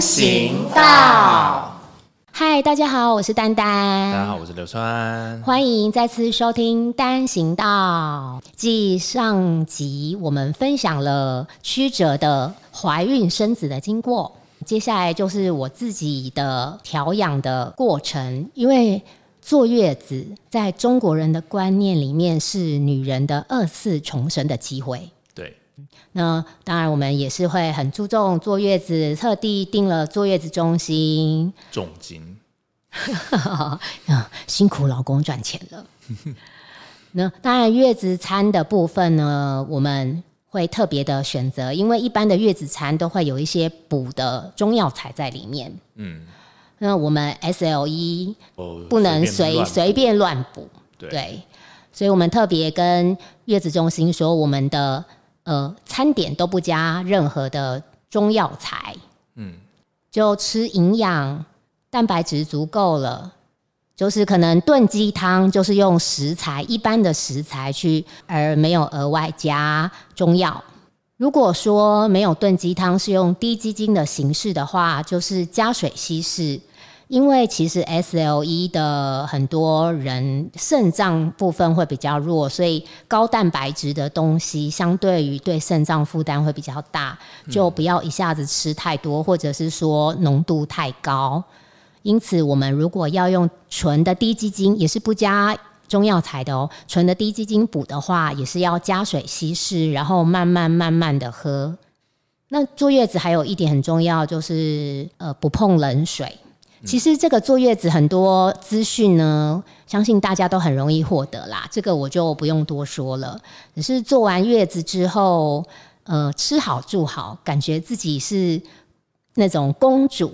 单行道。嗨，大家好，我是丹丹。大家好，我是刘川。欢迎再次收听单行道。继上集我们分享了曲折的怀孕生子的经过，接下来就是我自己的调养的过程。因为坐月子在中国人的观念里面是女人的二次重生的机会。对，那当然我们也是会很注重坐月子，特地订了坐月子中心。重金，辛苦老公赚钱了。那当然，月子餐的部分呢，我们会特别的选择，因为一般的月子餐都会有一些补的中药材在里面。嗯，那我们 SLE 哦不能随便随便乱补，对对，所以我们特别跟月子中心说，我们的呃餐点都不加任何的中药材，嗯，就吃营养，蛋白质足够了。就是可能炖鸡汤，就是用食材一般的食材去，而没有额外加中药。如果说没有炖鸡汤，是用低鸡精的形式的话，就是加水稀释。因为其实 SLE 的很多人肾脏部分会比较弱，所以高蛋白质的东西相对于对肾脏负担会比较大，就不要一下子吃太多，或者是说浓度太高。因此，我们如果要用纯的低基金，也是不加中药材的哦。纯的低基金补的话，也是要加水稀释，然后慢慢慢慢的喝。那坐月子还有一点很重要，就是呃不碰冷水。其实这个坐月子很多资讯呢，相信大家都很容易获得啦，这个我就不用多说了。只是做完月子之后，呃，吃好住好，感觉自己是那种公主。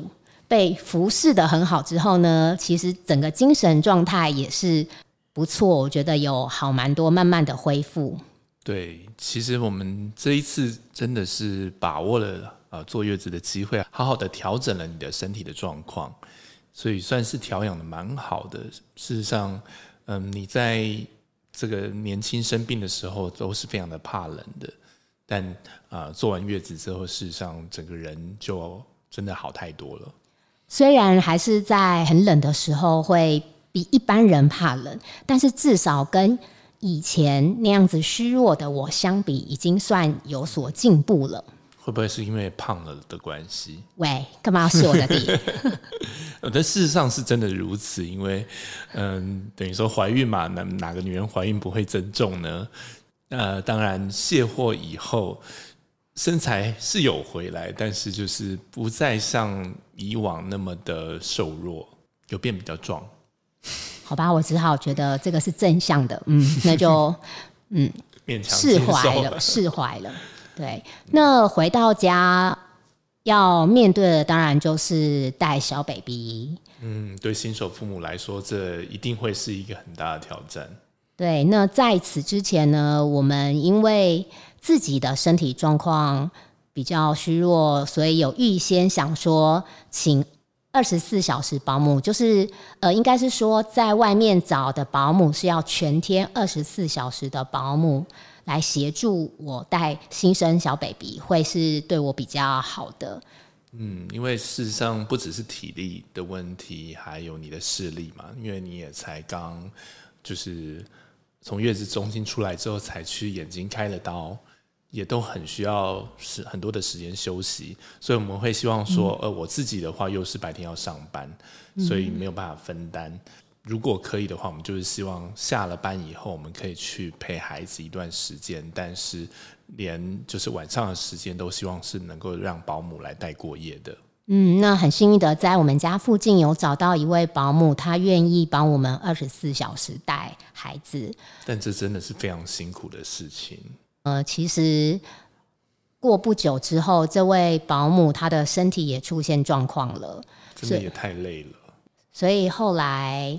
被服侍的很好之后呢，其实整个精神状态也是不错，我觉得有好蛮多，慢慢的恢复。对，其实我们这一次真的是把握了呃坐月子的机会，好好的调整了你的身体的状况，所以算是调养的蛮好的。事实上，嗯，你在这个年轻生病的时候都是非常的怕冷的，但啊、呃做完月子之后，事实上整个人就真的好太多了。虽然还是在很冷的时候会比一般人怕冷，但是至少跟以前那样子虚弱的我相比，已经算有所进步了。会不会是因为胖了的关系？喂，干嘛要是我的地？呃，但事实上是真的如此，因为嗯，等于说怀孕嘛，哪哪个女人怀孕不会增重呢？呃，当然卸货以后，身材是有回来，但是就是不再像以往那么的瘦弱，有变比较壮。好吧，我只好觉得这个是正向的，嗯，那就嗯勉强释怀了，释怀了。对，那回到家要面对的当然就是带小 baby。嗯，对新手父母来说，这一定会是一个很大的挑战。对，那在此之前呢，我们因为自己的身体状况比较虚弱，所以有预先想说，请二十四小时保姆，就是呃，应该是说在外面找的保姆是要全天二十四小时的保姆来协助我带新生小 baby，会是对我比较好的。嗯，因为事实上不只是体力的问题，还有你的视力嘛，因为你也才刚就是从月子中心出来之后，才去眼睛开了刀，也都很需要是很多的时间休息，所以我们会希望说，呃，我自己的话又是白天要上班，所以没有办法分担。如果可以的话，我们就是希望下了班以后，我们可以去陪孩子一段时间，但是连就是晚上的时间都希望是能够让保姆来带过夜的。嗯，那很幸运的在我们家附近有找到一位保姆，她愿意帮我们二十四小时带孩子。但这真的是非常辛苦的事情。呃，其实过不久之后，这位保姆她的身体也出现状况了，真的也太累了。所以后来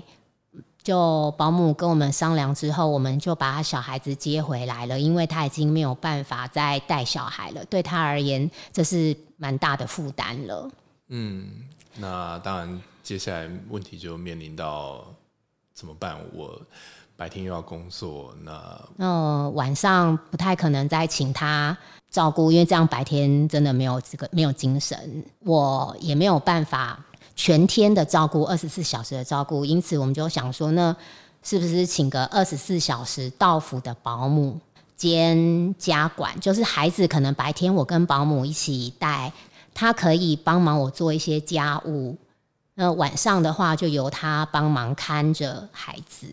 就保姆跟我们商量之后，我们就把小孩子接回来了，因为他已经没有办法再带小孩了，对他而言这是蛮大的负担了。嗯，那当然，接下来问题就面临到怎么办？我白天又要工作，那那晚上不太可能再请他照顾，因为这样白天真的没有这个没有精神，我也没有办法全天的照顾，二十四小时的照顾，因此我们就想说，那是不是请个二十四小时到府的保姆兼家管，就是孩子可能白天我跟保姆一起带，他可以帮忙我做一些家务，那晚上的话就由他帮忙看着孩子。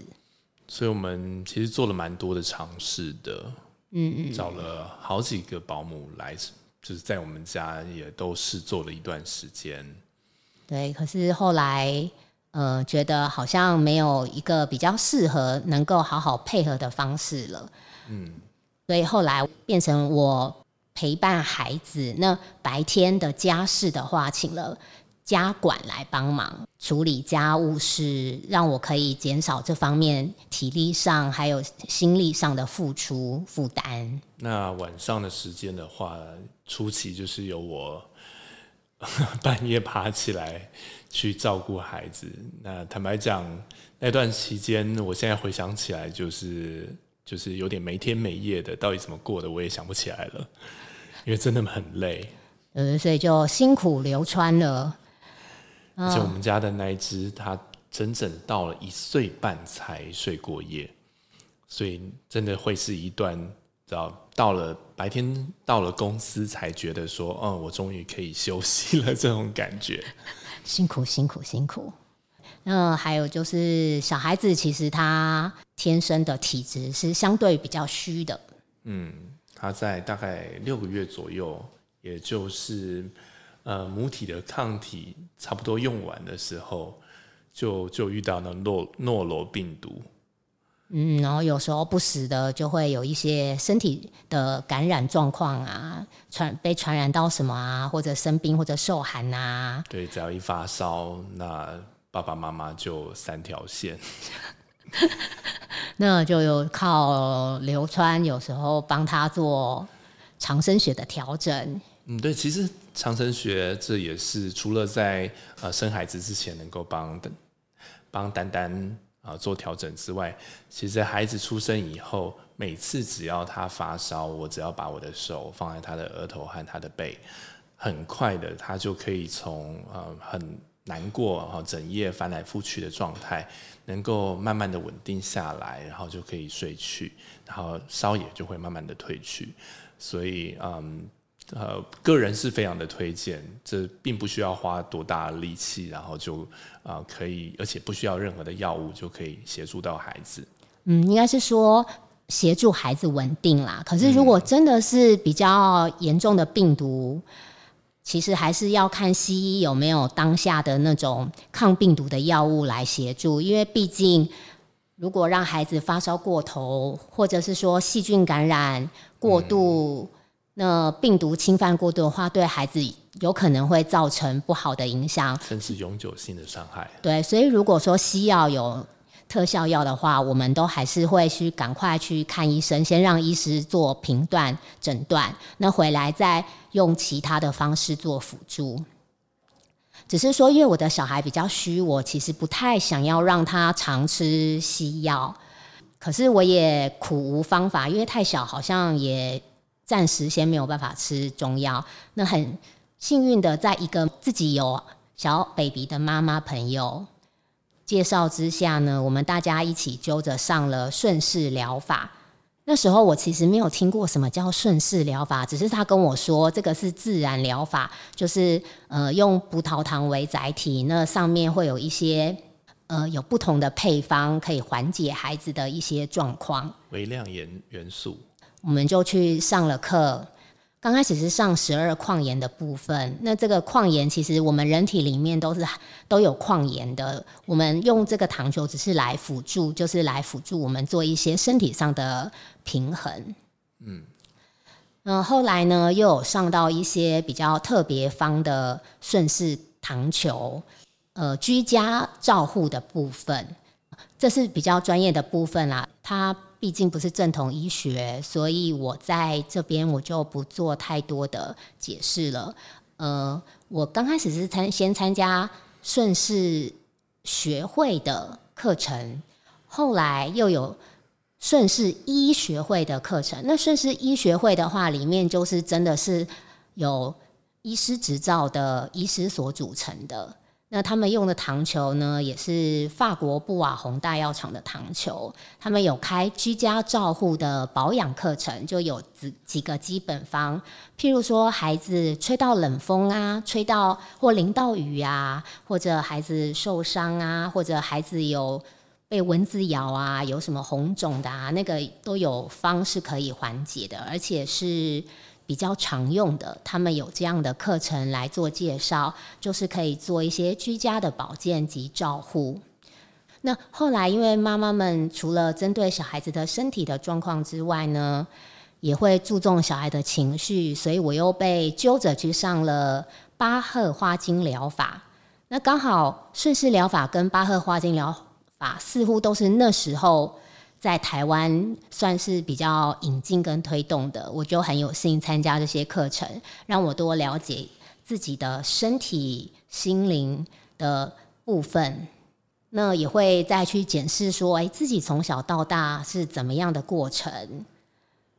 所以我们其实做了蛮多的尝试的，嗯嗯，找了好几个保姆来，就是在我们家也都试做了一段时间。对，可是后来，呃，觉得好像没有一个比较适合能够好好配合的方式了。嗯，所以后来变成我陪伴孩子，那白天的家事的话，请了。家管来帮忙处理家务事，让我可以减少这方面体力上还有心力上的付出负担。那晚上的时间的话，初期就是由我 半夜爬起来去照顾孩子。那坦白讲，那段期间，我现在回想起来，就是就是有点没天没夜的，到底怎么过的，我也想不起来了，因为真的很累。呃，所以就辛苦流川了。而且我们家的那一只，它整整到了一岁半才睡过夜，所以真的会是一段，到到了白天到了公司才觉得说，嗯，我终于可以休息了这种感觉。辛苦辛苦辛苦。那还有就是小孩子其实他天生的体质是相对比较虚的。嗯，他在大概六个月左右，也就是。呃，母体的抗体差不多用完的时候，就就遇到了诺诺罗病毒。嗯，然后有时候不时的就会有一些身体的感染状况啊，传被传染到什么啊，或者生病或者受寒啊。对，只要一发烧，那爸爸妈妈就三条线。那就有靠流川，有时候帮他做长生血的调整。嗯，对，其实长生学这也是除了在呃生孩子之前能够帮帮丹丹啊做调整之外，其实孩子出生以后，每次只要他发烧，我只要把我的手放在他的额头和他的背，很快的他就可以从呃很难过哈整夜翻来覆去的状态，能够慢慢的稳定下来，然后就可以睡去，然后烧也就会慢慢的退去，所以嗯。呃，个人是非常的推荐，这并不需要花多大的力气，然后就啊可以，而且不需要任何的药物就可以协助到孩子。嗯，应该是说协助孩子稳定啦。可是如果真的是比较严重的病毒，其实还是要看西医有没有当下的那种抗病毒的药物来协助，因为毕竟如果让孩子发烧过头，或者是说细菌感染过度。那病毒侵犯过度的话，对孩子有可能会造成不好的影响，甚至永久性的伤害。对，所以如果说西药有特效药的话，我们都还是会去赶快去看医生，先让医师做评断诊断，那回来再用其他的方式做辅助。只是说，因为我的小孩比较虚，我其实不太想要让他常吃西药，可是我也苦无方法，因为太小，好像也。暂时先没有办法吃中药，那很幸运的，在一个自己有小 baby 的妈妈朋友介绍之下呢，我们大家一起揪着上了顺势疗法。那时候我其实没有听过什么叫顺势疗法，只是他跟我说这个是自然疗法，就是呃用葡萄糖为载体，那上面会有一些呃有不同的配方，可以缓解孩子的一些状况，微量元元素。我们就去上了课，刚开始是上十二矿盐的部分。那这个矿盐其实我们人体里面都是都有矿盐的，我们用这个糖球只是来辅助，就是来辅助我们做一些身体上的平衡。嗯，嗯，后来呢又有上到一些比较特别方的顺势糖球，呃，居家照护的部分，这是比较专业的部分啦，它。毕竟不是正统医学，所以我在这边我就不做太多的解释了。呃，我刚开始是参先参加顺势学会的课程，后来又有顺势医学会的课程。那顺势医学会的话，里面就是真的是有医师执照的医师所组成的。那他们用的糖球呢，也是法国布瓦红大药厂的糖球。他们有开居家照护的保养课程，就有几几个基本方，譬如说孩子吹到冷风啊，吹到或淋到雨啊，或者孩子受伤啊，或者孩子有被蚊子咬啊，有什么红肿的啊，那个都有方是可以缓解的，而且是。比较常用的，他们有这样的课程来做介绍，就是可以做一些居家的保健及照护。那后来，因为妈妈们除了针对小孩子的身体的状况之外呢，也会注重小孩的情绪，所以我又被揪着去上了巴赫花精疗法。那刚好顺势疗法跟巴赫花精疗法似乎都是那时候。在台湾算是比较引进跟推动的，我就很有幸参加这些课程，让我多了解自己的身体、心灵的部分。那也会再去检视说，哎，自己从小到大是怎么样的过程。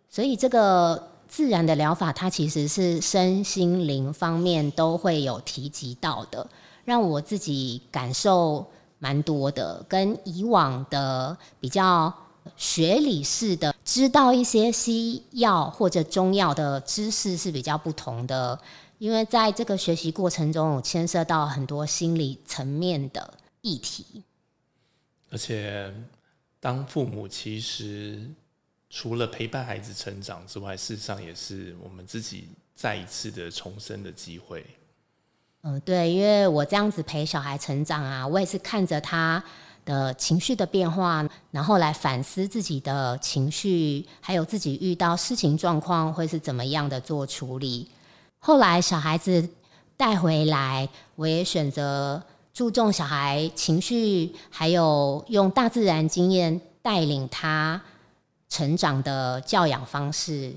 所以这个自然的疗法，它其实是身心灵方面都会有提及到的，让我自己感受蛮多的，跟以往的比较。学理式的知道一些西药或者中药的知识是比较不同的，因为在这个学习过程中，有牵涉到很多心理层面的议题。而且，当父母其实除了陪伴孩子成长之外，事实上也是我们自己再一次的重生的机会。嗯，对，因为我这样子陪小孩成长啊，我也是看着他。的情绪的变化，然后来反思自己的情绪，还有自己遇到事情状况会是怎么样的做处理。后来小孩子带回来，我也选择注重小孩情绪，还有用大自然经验带领他成长的教养方式。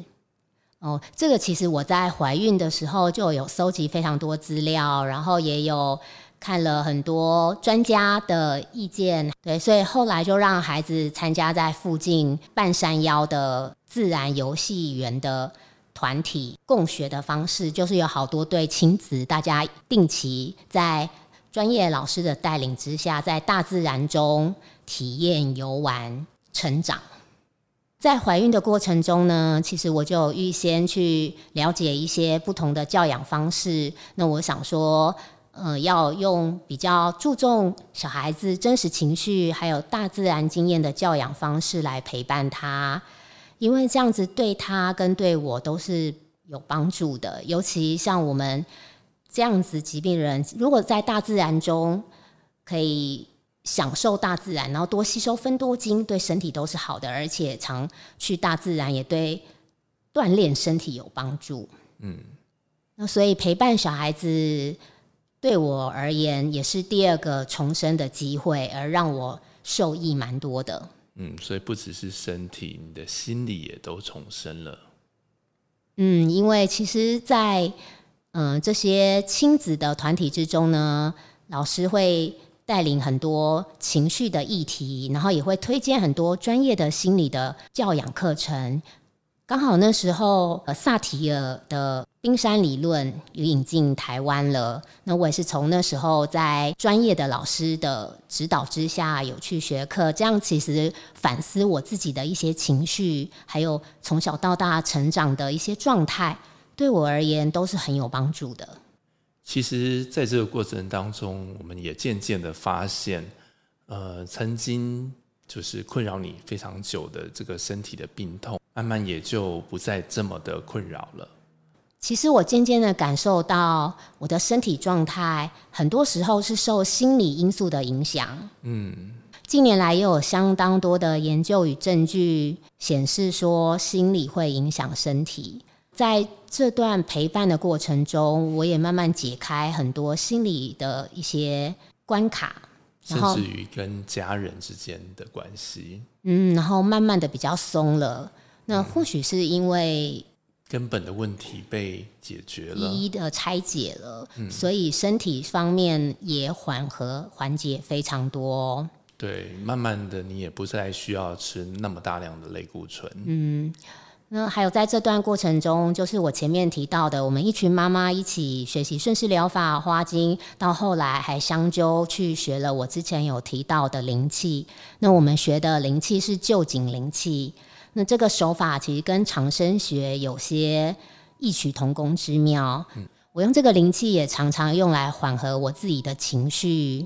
哦，这个其实我在怀孕的时候就有搜集非常多资料，然后也有。看了很多专家的意见，对，所以后来就让孩子参加在附近半山腰的自然游戏园的团体共学的方式，就是有好多对亲子，大家定期在专业老师的带领之下，在大自然中体验游玩成长。在怀孕的过程中呢，其实我就预先去了解一些不同的教养方式。那我想说。呃，要用比较注重小孩子真实情绪，还有大自然经验的教养方式来陪伴他，因为这样子对他跟对我都是有帮助的。尤其像我们这样子疾病人，如果在大自然中可以享受大自然，然后多吸收分多精，对身体都是好的，而且常去大自然也对锻炼身体有帮助。嗯，那所以陪伴小孩子。对我而言，也是第二个重生的机会，而让我受益蛮多的。嗯，所以不只是身体，你的心理也都重生了。嗯，因为其实，在嗯这些亲子的团体之中呢，老师会带领很多情绪的议题，然后也会推荐很多专业的心理的教养课程。刚好那时候，呃，萨提尔的冰山理论也引进台湾了。那我也是从那时候在专业的老师的指导之下，有去学课。这样其实反思我自己的一些情绪，还有从小到大成长的一些状态，对我而言都是很有帮助的。其实，在这个过程当中，我们也渐渐的发现，呃，曾经就是困扰你非常久的这个身体的病痛。慢慢也就不再这么的困扰了。其实我渐渐的感受到，我的身体状态很多时候是受心理因素的影响。嗯，近年来也有相当多的研究与证据显示说，心理会影响身体。在这段陪伴的过程中，我也慢慢解开很多心理的一些关卡，甚至于跟家人之间的关系。嗯，然后慢慢的比较松了。那或许是因为根本的问题被解决了，一一的拆解了，所以身体方面也缓和缓解非常多。对，慢慢的你也不再需要吃那么大量的类固醇。嗯，那还有在这段过程中，就是我前面提到的，我们一群妈妈一起学习顺势疗法、花精，到后来还相揪去学了我之前有提到的灵气。那我们学的灵气是旧景灵气，那这个手法其实跟长生学有些异曲同工之妙。嗯我用这个灵气也常常用来缓和我自己的情绪。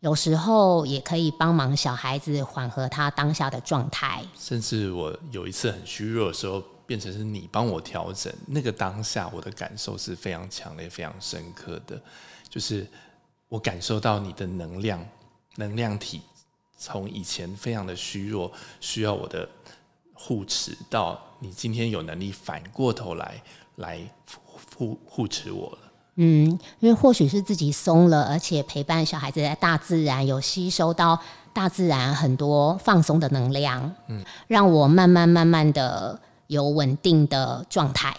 有时候也可以帮忙小孩子缓和他当下的状态，甚至我有一次很虚弱的时候，变成是你帮我调整，那个当下我的感受是非常强烈、非常深刻的，就是我感受到你的能量、能量体从以前非常的虚弱，需要我的护持，到你今天有能力反过头来来护护持我了。嗯，因为或许是自己松了，而且陪伴小孩子在大自然，有吸收到大自然很多放松的能量，嗯，让我慢慢慢慢的有稳定的状态。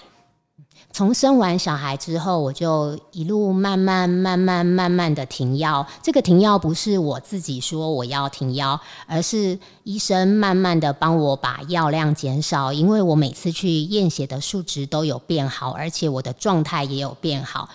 从生完小孩之后，我就一路慢慢、慢慢、慢慢的停药。这个停药不是我自己说我要停药，而是医生慢慢的帮我把药量减少。因为我每次去验血的数值都有变好，而且我的状态也有变好，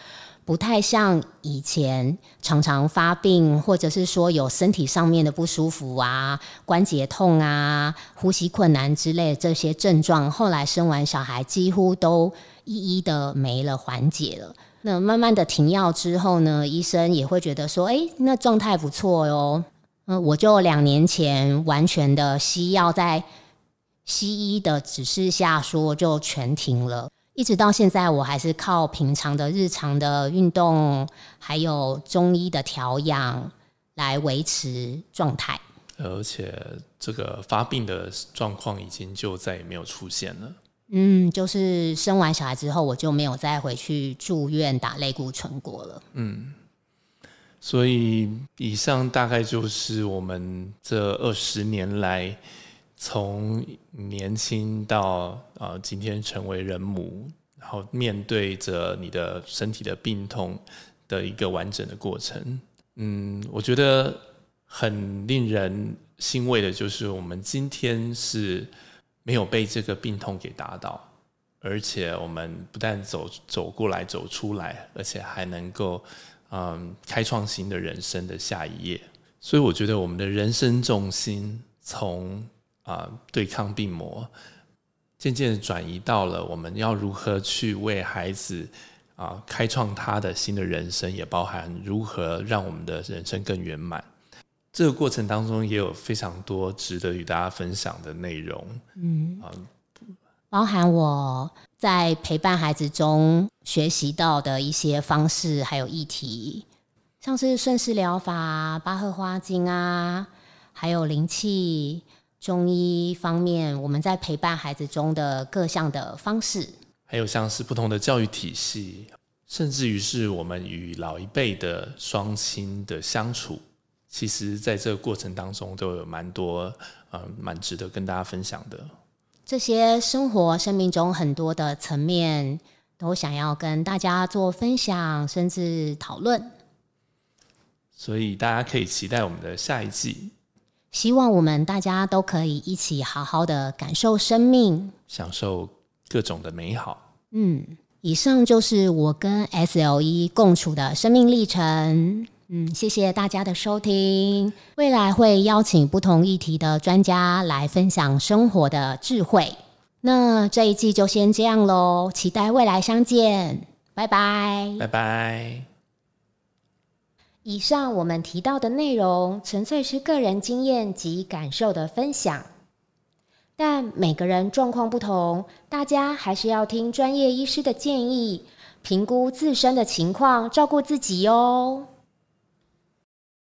不太像以前常常发病，或者是说有身体上面的不舒服啊、关节痛啊、呼吸困难之类的这些症状。后来生完小孩，几乎都。一一的没了，缓解了。那慢慢的停药之后呢，医生也会觉得说，哎，那状态不错哟。嗯，我就两年前完全的西药，在西医的指示下说就全停了，一直到现在，我还是靠平常的日常的运动，还有中医的调养来维持状态。而且这个发病的状况已经就再也没有出现了。嗯，就是生完小孩之后，我就没有再回去住院打类固醇过了。嗯，所以以上大概就是我们这二十年来，从年轻到啊今天成为人母，然后面对着你的身体的病痛的一个完整的过程。嗯，我觉得很令人欣慰的就是我们今天是。没有被这个病痛给打倒，而且我们不但走走过来走出来，而且还能够嗯开创新的人生的下一页。所以我觉得我们的人生重心从啊对抗病魔，渐渐的转移到了我们要如何去为孩子啊开创他的新的人生，也包含如何让我们的人生更圆满。这个过程当中也有非常多值得与大家分享的内容，嗯，包含我在陪伴孩子中学习到的一些方式，还有议题，像是顺势疗法、巴赫花精啊，还有灵气、中医方面，我们在陪伴孩子中的各项的方式，还有像是不同的教育体系，甚至于是我们与老一辈的双亲的相处。其实，在这个过程当中，都有蛮多，呃，蛮值得跟大家分享的。这些生活、生命中很多的层面，都想要跟大家做分享，甚至讨论。所以，大家可以期待我们的下一季。希望我们大家都可以一起好好的感受生命，享受各种的美好。嗯，以上就是我跟 S L E 共处的生命历程。嗯，谢谢大家的收听。未来会邀请不同议题的专家来分享生活的智慧。那这一季就先这样喽，期待未来相见，拜拜，拜拜。以上我们提到的内容纯粹是个人经验及感受的分享，但每个人状况不同，大家还是要听专业医师的建议，评估自身的情况，照顾自己哦。